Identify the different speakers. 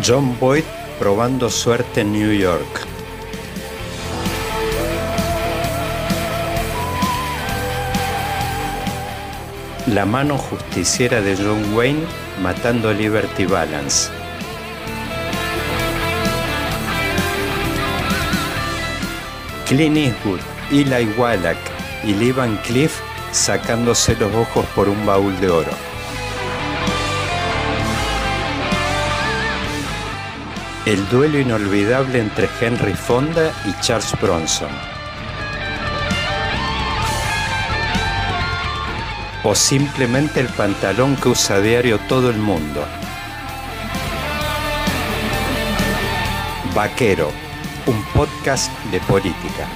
Speaker 1: John Boyd probando suerte en New York. La mano justiciera de John Wayne matando Liberty Balance. Clint Eastwood, Eli Wallach y Lee Van Cliff sacándose los ojos por un baúl de oro. El duelo inolvidable entre Henry Fonda y Charles Bronson. O simplemente el pantalón que usa a diario todo el mundo. Vaquero, un podcast de política.